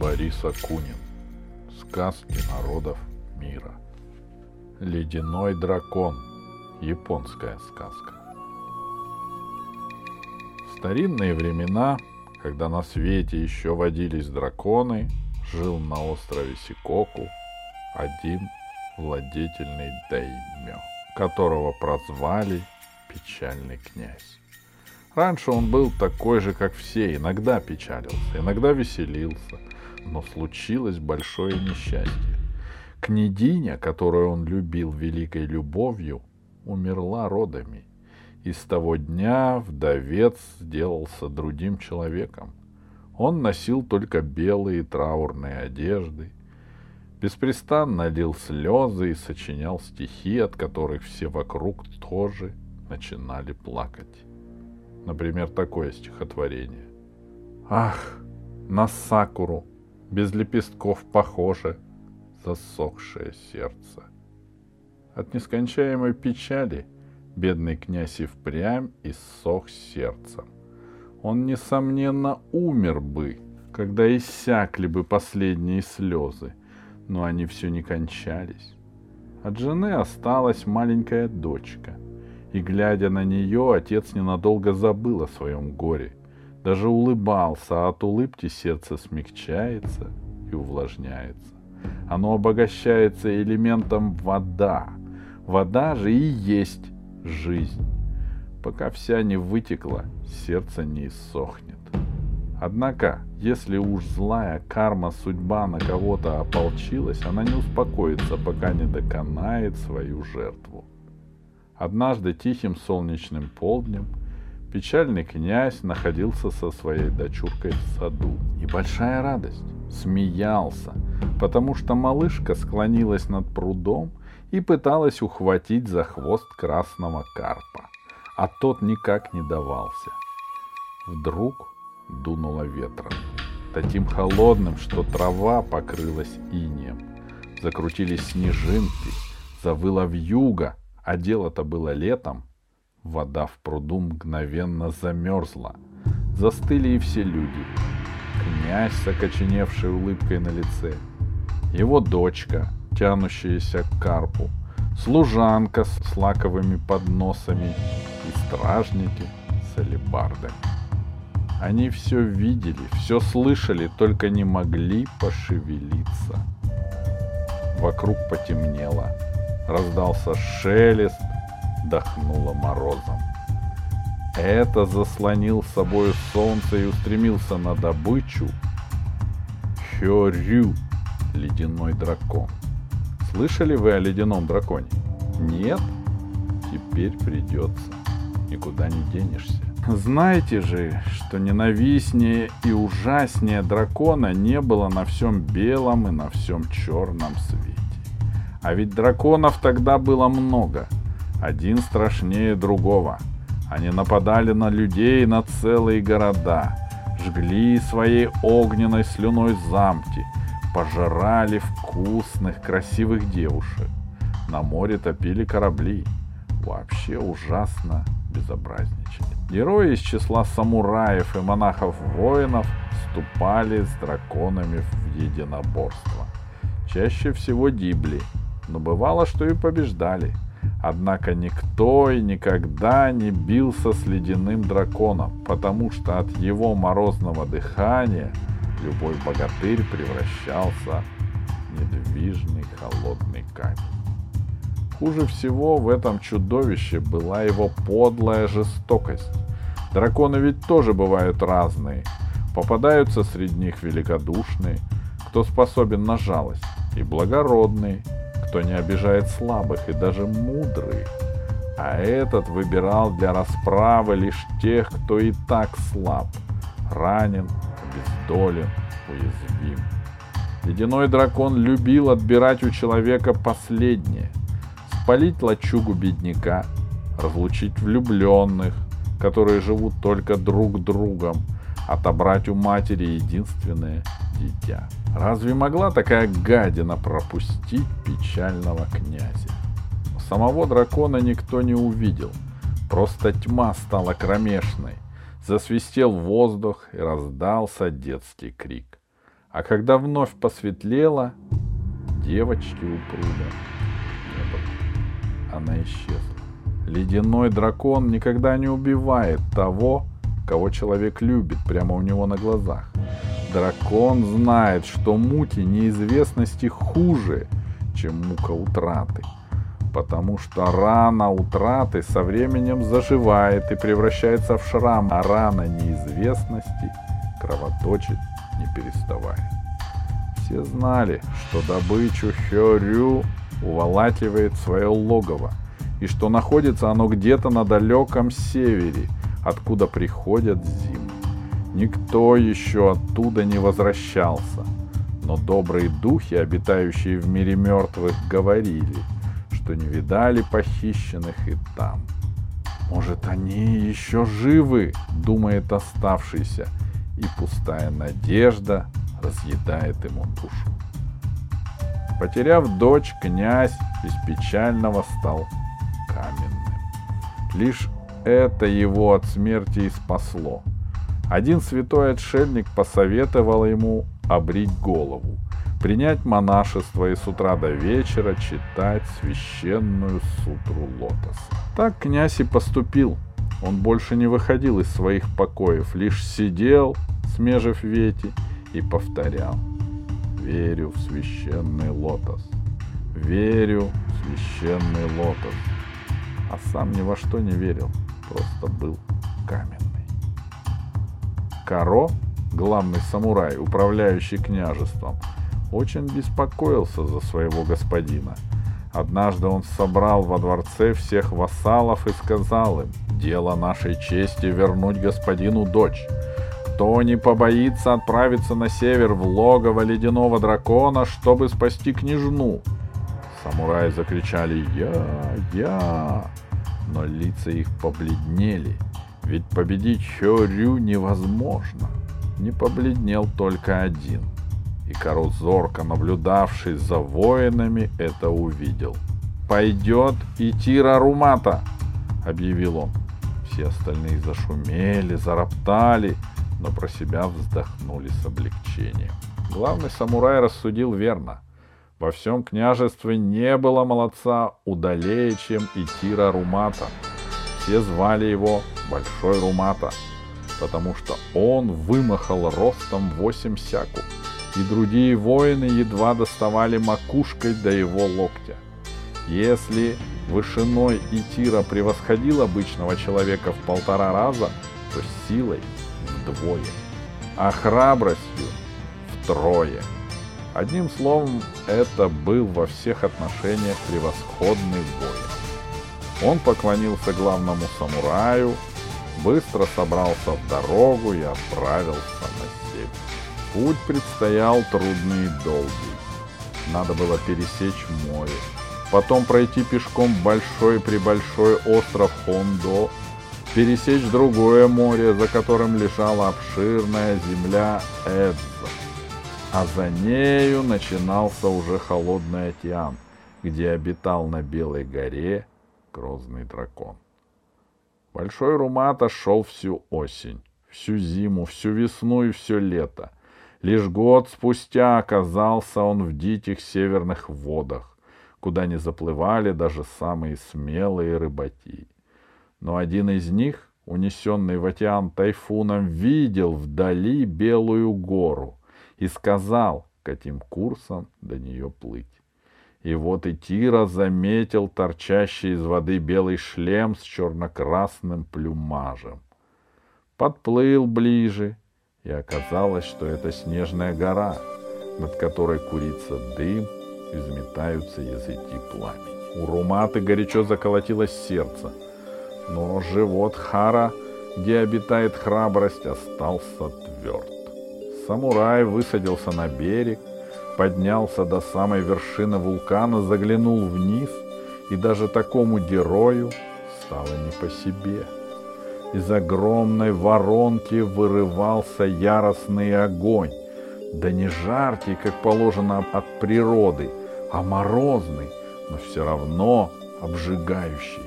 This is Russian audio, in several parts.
Борис Акунин. Сказки народов мира. Ледяной дракон. Японская сказка. В старинные времена, когда на свете еще водились драконы, жил на острове Сикоку один владетельный даймё, которого прозвали Печальный князь. Раньше он был такой же, как все, иногда печалился, иногда веселился, но случилось большое несчастье. Княгиня, которую он любил великой любовью, умерла родами. И с того дня вдовец сделался другим человеком. Он носил только белые траурные одежды, беспрестанно лил слезы и сочинял стихи, от которых все вокруг тоже начинали плакать. Например, такое стихотворение. Ах, на сакуру, без лепестков похоже, засохшее сердце. От нескончаемой печали бедный князь и впрямь иссох сердцем. Он, несомненно, умер бы, когда иссякли бы последние слезы, но они все не кончались. От жены осталась маленькая дочка — и, глядя на нее, отец ненадолго забыл о своем горе. Даже улыбался, а от улыбки сердце смягчается и увлажняется. Оно обогащается элементом вода. Вода же и есть жизнь. Пока вся не вытекла, сердце не иссохнет. Однако, если уж злая карма судьба на кого-то ополчилась, она не успокоится, пока не доконает свою жертву. Однажды тихим солнечным полднем печальный князь находился со своей дочуркой в саду. И большая радость. Смеялся, потому что малышка склонилась над прудом и пыталась ухватить за хвост красного карпа, а тот никак не давался. Вдруг дунуло ветром, таким холодным, что трава покрылась инеем. Закрутились снежинки, завыла вьюга, а дело-то было летом, вода в пруду мгновенно замерзла. Застыли и все люди. Князь с окоченевшей улыбкой на лице, его дочка, тянущаяся к карпу, служанка с лаковыми подносами и стражники с алебардами. Они все видели, все слышали, только не могли пошевелиться. Вокруг потемнело, раздался шелест, дохнуло морозом. Это заслонил собой солнце и устремился на добычу Хёрю, ледяной дракон. Слышали вы о ледяном драконе? Нет? Теперь придется. Никуда не денешься. Знаете же, что ненавистнее и ужаснее дракона не было на всем белом и на всем черном свете. А ведь драконов тогда было много. Один страшнее другого. Они нападали на людей на целые города, жгли своей огненной слюной замки, пожирали вкусных, красивых девушек. На море топили корабли. Вообще ужасно безобразничали. Герои из числа самураев и монахов-воинов вступали с драконами в единоборство. Чаще всего дибли – но бывало, что и побеждали. Однако никто и никогда не бился с ледяным драконом, потому что от его морозного дыхания любой богатырь превращался в недвижный холодный камень. Хуже всего в этом чудовище была его подлая жестокость. Драконы ведь тоже бывают разные. Попадаются среди них великодушные, кто способен на жалость, и благородные, кто не обижает слабых и даже мудрый, а этот выбирал для расправы лишь тех, кто и так слаб, ранен, обездолен, уязвим. Ледяной дракон любил отбирать у человека последнее, спалить лачугу бедняка, разлучить влюбленных, которые живут только друг другом, отобрать у матери единственное дитя. Разве могла такая гадина пропустить печального князя? Самого дракона никто не увидел. Просто тьма стала кромешной. Засвистел воздух и раздался детский крик. А когда вновь посветлело, девочки у пруда не было. Она исчезла. Ледяной дракон никогда не убивает того, кого человек любит прямо у него на глазах. Дракон знает, что муки неизвестности хуже, чем мука утраты. Потому что рана утраты со временем заживает и превращается в шрам, а рана неизвестности кровоточит не переставая. Все знали, что добычу Хёрю уволакивает свое логово, и что находится оно где-то на далеком севере, откуда приходят зимы. Никто еще оттуда не возвращался, но добрые духи, обитающие в мире мертвых, говорили, что не видали похищенных и там. Может, они еще живы, думает оставшийся, и пустая надежда разъедает ему душу. Потеряв дочь, князь из печального стал каменным. Лишь это его от смерти и спасло. Один святой отшельник посоветовал ему обрить голову, принять монашество и с утра до вечера читать священную сутру лотоса. Так князь и поступил. Он больше не выходил из своих покоев, лишь сидел, смежив вети, и повторял. Верю в священный лотос. Верю в священный лотос. А сам ни во что не верил, просто был каменный. Каро, главный самурай, управляющий княжеством, очень беспокоился за своего господина. Однажды он собрал во дворце всех вассалов и сказал им, «Дело нашей чести вернуть господину дочь. Кто не побоится отправиться на север в логово ледяного дракона, чтобы спасти княжну?» Самураи закричали «Я! Я!», но лица их побледнели – ведь победить Хёрю невозможно. Не побледнел только один. И Каро зорко, наблюдавший за воинами, это увидел. «Пойдет и Тира Румата!» — объявил он. Все остальные зашумели, зароптали, но про себя вздохнули с облегчением. Главный самурай рассудил верно. Во всем княжестве не было молодца удалее, чем Итира Румата. Все звали его Большой Румата, потому что он вымахал ростом восемь сяку, и другие воины едва доставали макушкой до его локтя. Если вышиной Итира превосходил обычного человека в полтора раза, то силой вдвое, а храбростью втрое. Одним словом, это был во всех отношениях превосходный воин. Он поклонился главному самураю, быстро собрался в дорогу и отправился на север. Путь предстоял трудный и долгий. Надо было пересечь море, потом пройти пешком большой-пребольшой остров Хондо, пересечь другое море, за которым лежала обширная земля Эдза. А за нею начинался уже холодный океан, где обитал на Белой горе грозный дракон. Большой Румата шел всю осень, всю зиму, всю весну и все лето. Лишь год спустя оказался он в диких северных водах, куда не заплывали даже самые смелые рыбаки. Но один из них, унесенный в океан тайфуном, видел вдали белую гору и сказал, каким курсом до нее плыть. И вот и Тира заметил торчащий из воды белый шлем с черно-красным плюмажем. Подплыл ближе, и оказалось, что это снежная гора, над которой курится дым и взметаются языки пламени. У Руматы горячо заколотилось сердце, но живот Хара, где обитает храбрость, остался тверд. Самурай высадился на берег, поднялся до самой вершины вулкана, заглянул вниз, и даже такому герою стало не по себе. Из огромной воронки вырывался яростный огонь, да не жаркий, как положено от природы, а морозный, но все равно обжигающий.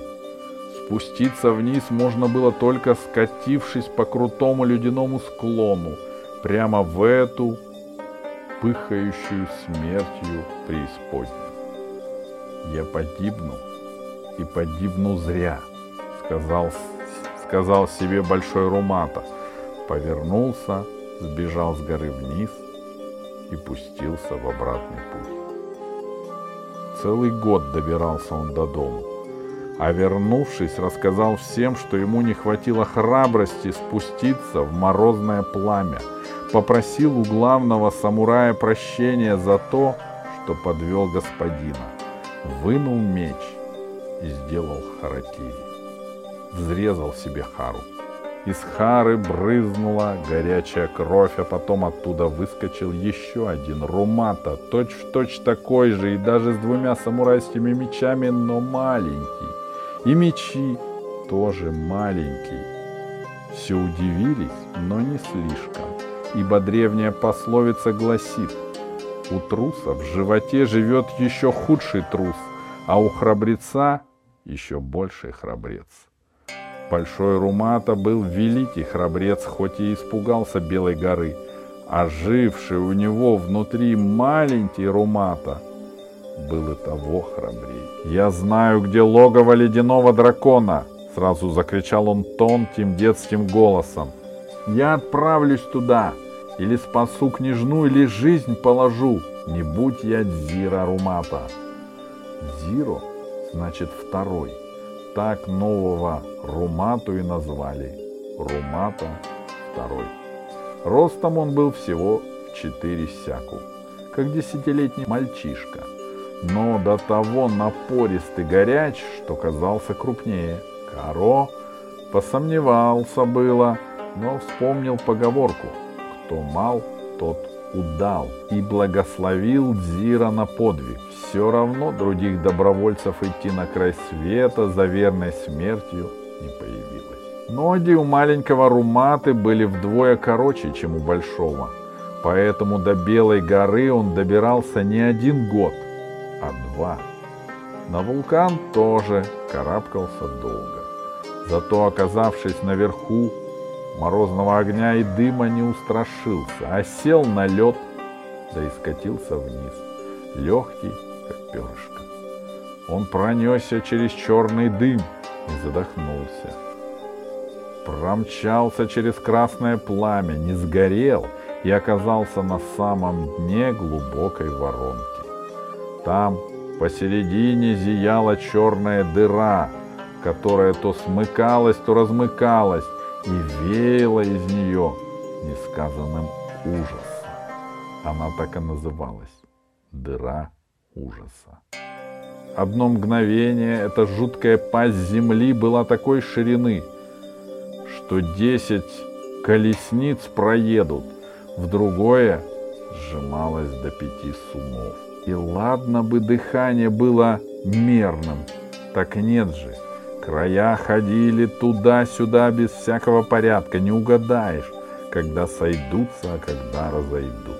Спуститься вниз можно было только скатившись по крутому ледяному склону, прямо в эту пыхающую смертью преисподнюю. «Я погибну, и погибну зря», — сказал, сказал себе Большой Румата. Повернулся, сбежал с горы вниз и пустился в обратный путь. Целый год добирался он до дома, а вернувшись, рассказал всем, что ему не хватило храбрости спуститься в морозное пламя, попросил у главного самурая прощения за то, что подвел господина, вынул меч и сделал харакири. Взрезал себе хару. Из хары брызнула горячая кровь, а потом оттуда выскочил еще один румата, точь-в-точь такой же и даже с двумя самурайскими мечами, но маленький. И мечи тоже маленькие. Все удивились, но не слишком, ибо древняя пословица гласит, у труса в животе живет еще худший трус, а у храбреца еще больший храбрец. Большой Румата был великий храбрец, хоть и испугался Белой горы, а живший у него внутри маленький Румата был и того храбрее. «Я знаю, где логово ледяного дракона!» — сразу закричал он тонким детским голосом. «Я отправлюсь туда, или спасу княжну, или жизнь положу, не будь я Дзира Румата!» Дзиро значит второй — так нового Румату и назвали. Румата II. Ростом он был всего четыре сяку, как десятилетний мальчишка, но до того напористый горяч, что казался крупнее. Каро посомневался было, но вспомнил поговорку «Кто мал, тот удал» и благословил Дзира на подвиг. Все равно других добровольцев идти на край света за верной смертью не появилось. Ноги у маленького Руматы были вдвое короче, чем у большого, поэтому до Белой горы он добирался не один год, а два. На вулкан тоже карабкался долго. Зато, оказавшись наверху, морозного огня и дыма не устрашился, а сел на лед, да и скатился вниз, легкий, как перышко. Он пронесся через черный дым и задохнулся. Промчался через красное пламя, не сгорел и оказался на самом дне глубокой воронки. Там посередине зияла черная дыра, которая то смыкалась, то размыкалась, и веяло из нее несказанным ужасом. Она так и называлась — дыра ужаса. Одно мгновение эта жуткая пасть земли была такой ширины, что десять колесниц проедут, в другое сжималось до пяти сумов. И ладно бы дыхание было мерным, так нет же, Края ходили туда-сюда без всякого порядка, не угадаешь, когда сойдутся, а когда разойдутся.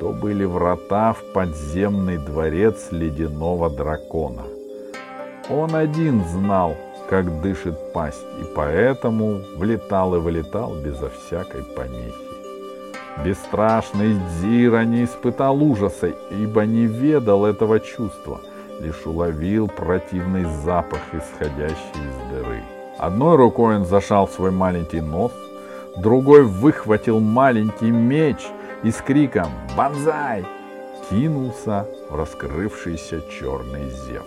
То были врата в подземный дворец ледяного дракона. Он один знал, как дышит пасть, и поэтому влетал и вылетал безо всякой помехи. Бесстрашный Дзира не испытал ужаса, ибо не ведал этого чувства — лишь уловил противный запах, исходящий из дыры. Одной рукой он зашал свой маленький нос, другой выхватил маленький меч и с криком «Бонзай!» кинулся в раскрывшийся черный зев.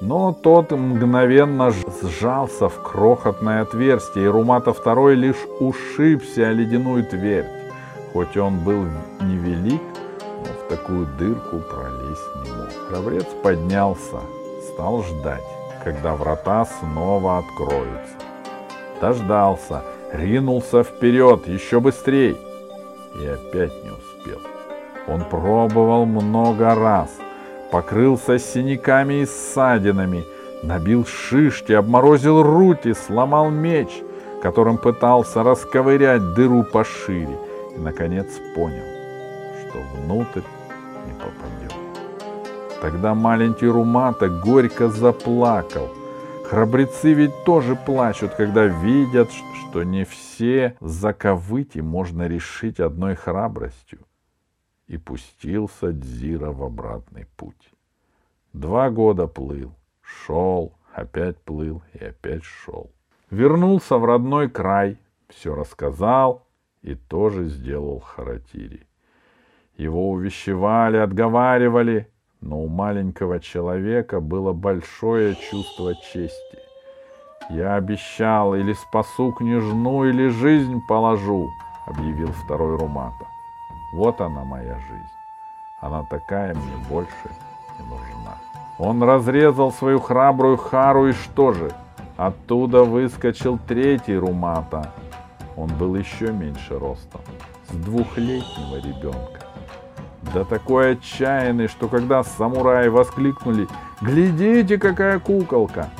Но тот мгновенно сжался в крохотное отверстие, и Румата второй лишь ушибся о ледяную твердь. Хоть он был невелик, но в такую дырку мог. Храбрец поднялся, стал ждать, когда врата снова откроются. Дождался, ринулся вперед еще быстрей и опять не успел. Он пробовал много раз, покрылся синяками и ссадинами, набил шишки, обморозил руки, сломал меч, которым пытался расковырять дыру пошире, и, наконец, понял, что внутрь не попадет. Тогда маленький Румата горько заплакал. Храбрецы ведь тоже плачут, когда видят, что не все заковыки можно решить одной храбростью. и пустился Дзира в обратный путь. Два года плыл, шел, опять плыл и опять шел. Вернулся в родной край, все рассказал и тоже сделал харатири. Его увещевали, отговаривали, но у маленького человека было большое чувство чести. «Я обещал, или спасу княжну, или жизнь положу», — объявил второй Румата. «Вот она моя жизнь. Она такая мне больше не нужна». Он разрезал свою храбрую хару, и что же? Оттуда выскочил третий Румата. Он был еще меньше ростом, с двухлетнего ребенка. Да такой отчаянный, что когда самураи воскликнули «Глядите, какая куколка!»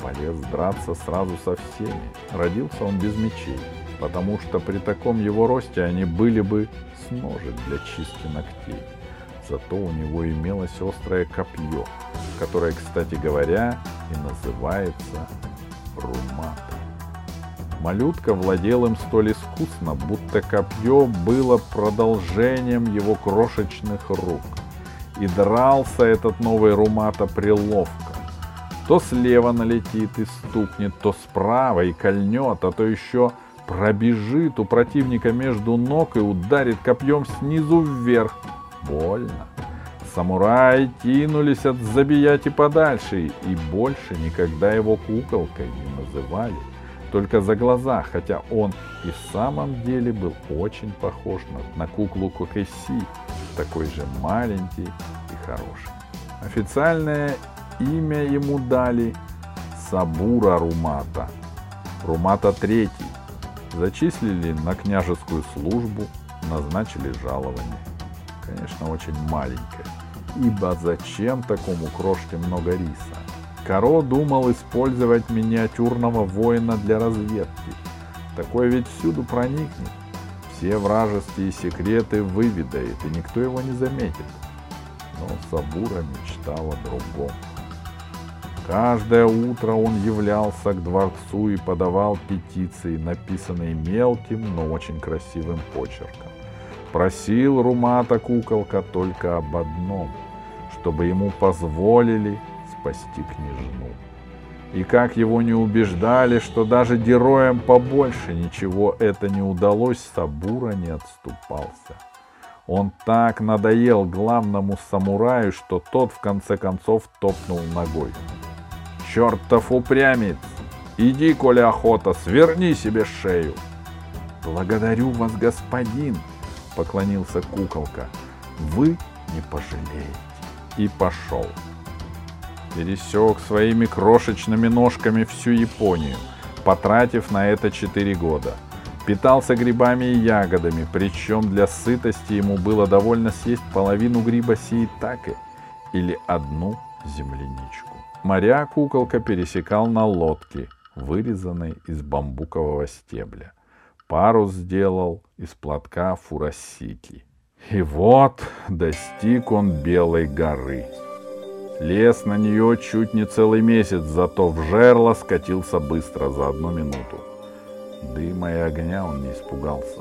полез драться сразу со всеми. Родился он без мечей, потому что при таком его росте они были бы с ножек для чистки ногтей. Зато у него имелось острое копье, которое, кстати говоря, и называется румат. Малютка владел им столь искусно, будто копье было продолжением его крошечных рук. И дрался этот новый румата приловко. То слева налетит и стукнет, то справа и кольнет, а то еще пробежит у противника между ног и ударит копьем снизу вверх. Больно. Самураи кинулись от забияти подальше и больше никогда его куколкой не называли только за глаза, хотя он и в самом деле был очень похож на, на куклу Кокеси, такой же маленький и хороший. Официальное имя ему дали Сабура Румата, Румата III. Зачислили на княжескую службу, назначили жалование. Конечно, очень маленькое, ибо зачем такому крошке много риса? Каро думал использовать миниатюрного воина для разведки. Такой ведь всюду проникнет. Все вражеские секреты выведает, и никто его не заметит. Но Сабура мечтал о другом. Каждое утро он являлся к дворцу и подавал петиции, написанные мелким, но очень красивым почерком. Просил Румата куколка только об одном, чтобы ему позволили спасти княжну. И как его не убеждали, что даже героям побольше ничего это не удалось, Сабура не отступался. Он так надоел главному самураю, что тот в конце концов топнул ногой. «Чертов упрямец! Иди, коли охота, сверни себе шею!» «Благодарю вас, господин!» — поклонился куколка. «Вы не пожалеете!» И пошел пересек своими крошечными ножками всю Японию, потратив на это 4 года. Питался грибами и ягодами, причем для сытости ему было довольно съесть половину гриба сиитаке или одну земляничку. Моря куколка пересекал на лодке, вырезанной из бамбукового стебля. Парус сделал из платка фурасики. И вот достиг он Белой горы. Лез на нее чуть не целый месяц, зато в жерло скатился быстро, за одну минуту. Дыма и огня он не испугался.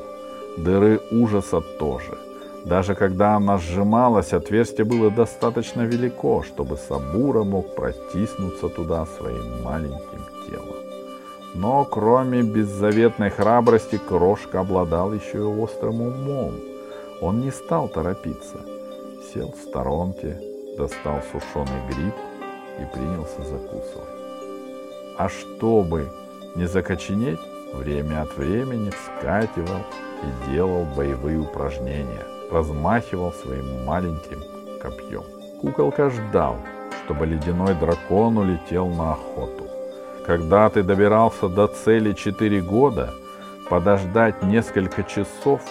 Дыры ужаса тоже. Даже когда она сжималась, отверстие было достаточно велико, чтобы Сабура мог протиснуться туда своим маленьким телом. Но кроме беззаветной храбрости, Крошка обладал еще и острым умом. Он не стал торопиться. Сел в сторонке, достал сушеный гриб и принялся закусывать. А чтобы не закоченеть, время от времени вскакивал и делал боевые упражнения, размахивал своим маленьким копьем. Куколка ждал, чтобы ледяной дракон улетел на охоту. Когда ты добирался до цели четыре года, подождать несколько часов,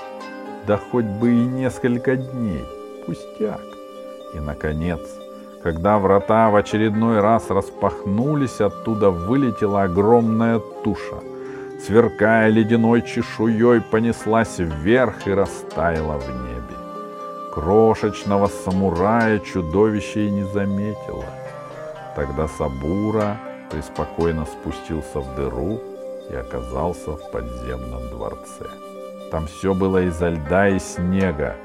да хоть бы и несколько дней, пустяк. И, наконец, когда врата в очередной раз распахнулись, оттуда вылетела огромная туша. Сверкая ледяной чешуей, понеслась вверх и растаяла в небе. Крошечного самурая чудовище и не заметило. Тогда Сабура преспокойно спустился в дыру и оказался в подземном дворце. Там все было изо льда и снега,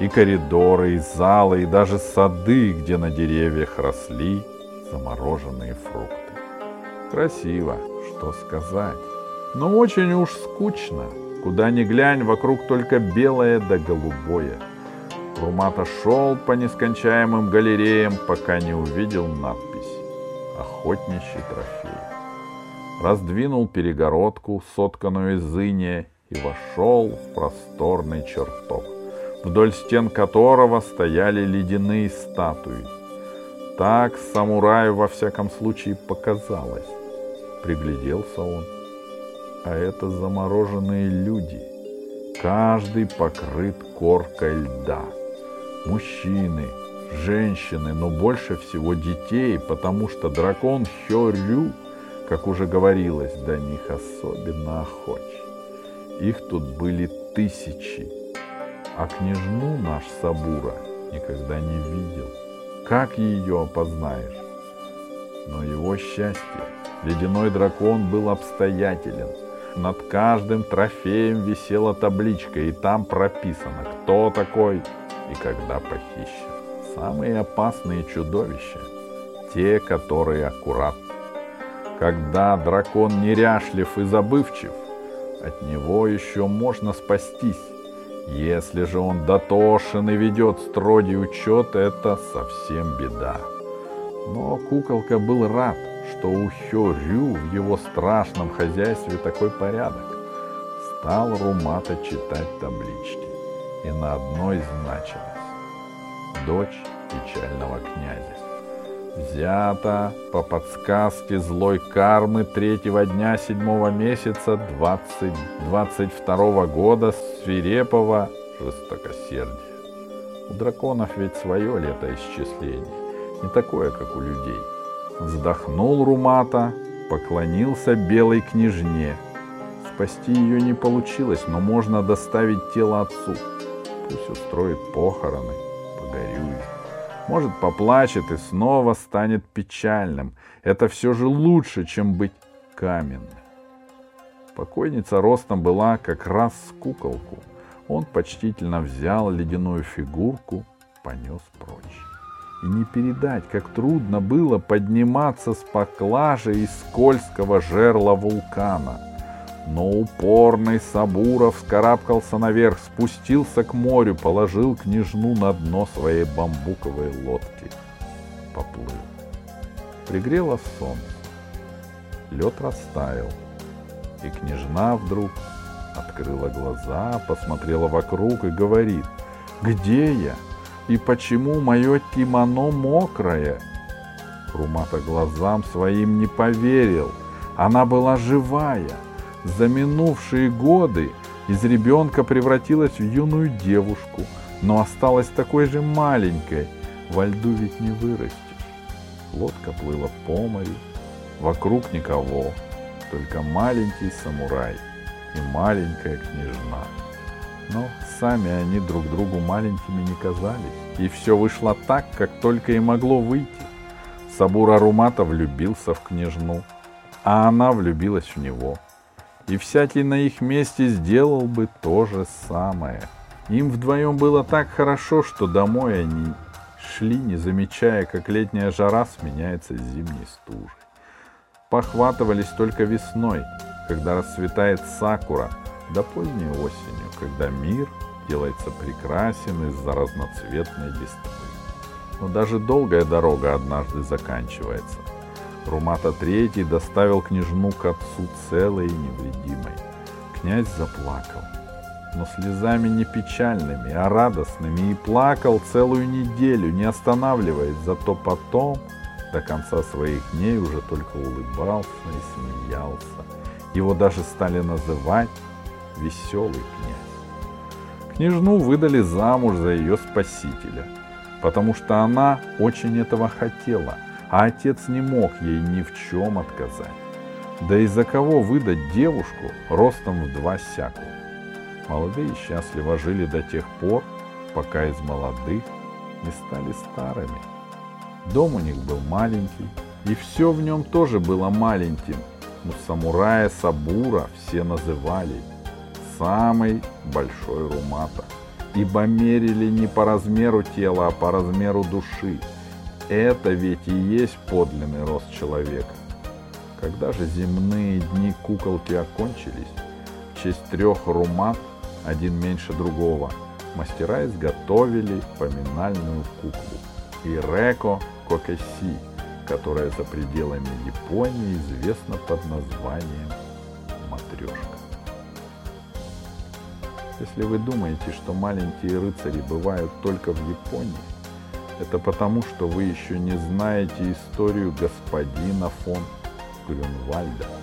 и коридоры, и залы, и даже сады, где на деревьях росли замороженные фрукты. Красиво, что сказать. Но очень уж скучно. Куда ни глянь, вокруг только белое да голубое. Румата шел по нескончаемым галереям, пока не увидел надпись «Охотничий трофей». Раздвинул перегородку, сотканную из иния, и вошел в просторный чертог, вдоль стен которого стояли ледяные статуи. Так самураю во всяком случае показалось. Пригляделся он. А это замороженные люди. Каждый покрыт коркой льда. Мужчины, женщины, но больше всего детей, потому что дракон Хёрю, как уже говорилось, до них особенно охоч. Их тут были тысячи, а княжну наш Сабура никогда не видел. Как ее опознаешь? Но его счастье, ледяной дракон был обстоятелен. Над каждым трофеем висела табличка, и там прописано, кто такой и когда похищен. Самые опасные чудовища — те, которые аккуратны. Когда дракон неряшлив и забывчив, от него еще можно спастись. Если же он дотошен и ведет строгий учет, это совсем беда. Но куколка был рад, что у Хё-Рю в его страшном хозяйстве такой порядок. Стал Румата читать таблички, и на одной значилось «Дочь печального князя» взято по подсказке злой кармы третьего дня седьмого месяца 20, 22 года свирепого жестокосердия. У драконов ведь свое летоисчисление, не такое, как у людей. Вздохнул Румата, поклонился белой княжне. Спасти ее не получилось, но можно доставить тело отцу. Пусть устроит похороны. Может, поплачет и снова станет печальным. Это все же лучше, чем быть каменным. Покойница ростом была как раз с куколку. Он почтительно взял ледяную фигурку, понес прочь. И не передать, как трудно было подниматься с поклажи из скользкого жерла вулкана — но упорный Сабуров скарабкался наверх, спустился к морю, положил княжну на дно своей бамбуковой лодки. Поплыл. Пригрело солнце. Лед растаял. И княжна вдруг открыла глаза, посмотрела вокруг и говорит, «Где я? И почему мое кимоно мокрое?» Румата глазам своим не поверил. Она была живая — за минувшие годы из ребенка превратилась в юную девушку, но осталась такой же маленькой. Во льду ведь не вырастешь. Лодка плыла по морю, вокруг никого, только маленький самурай и маленькая княжна. Но сами они друг другу маленькими не казались, и все вышло так, как только и могло выйти. Сабура Румата влюбился в княжну, а она влюбилась в него — и всякий на их месте сделал бы то же самое. Им вдвоем было так хорошо, что домой они шли, не замечая, как летняя жара сменяется зимней стужей. Похватывались только весной, когда расцветает сакура, да поздней осенью, когда мир делается прекрасен из-за разноцветной листвы. Но даже долгая дорога однажды заканчивается — Румата III доставил княжну к отцу целой и невредимой. Князь заплакал, но слезами не печальными, а радостными, и плакал целую неделю, не останавливаясь, зато потом до конца своих дней уже только улыбался и смеялся. Его даже стали называть «веселый князь». Княжну выдали замуж за ее спасителя, потому что она очень этого хотела – а отец не мог ей ни в чем отказать. Да и за кого выдать девушку ростом в два сяку? Молодые счастливо жили до тех пор, пока из молодых не стали старыми. Дом у них был маленький, и все в нем тоже было маленьким, но самурая Сабура все называли самый большой румата. ибо мерили не по размеру тела, а по размеру души. Это ведь и есть подлинный рост человека. Когда же земные дни куколки окончились, в честь трех румат, один меньше другого, мастера изготовили поминальную куклу Иреко Кокеси, которая за пределами Японии известна под названием матрешка. Если вы думаете, что маленькие рыцари бывают только в Японии, это потому, что вы еще не знаете историю господина фон Грюнвальда –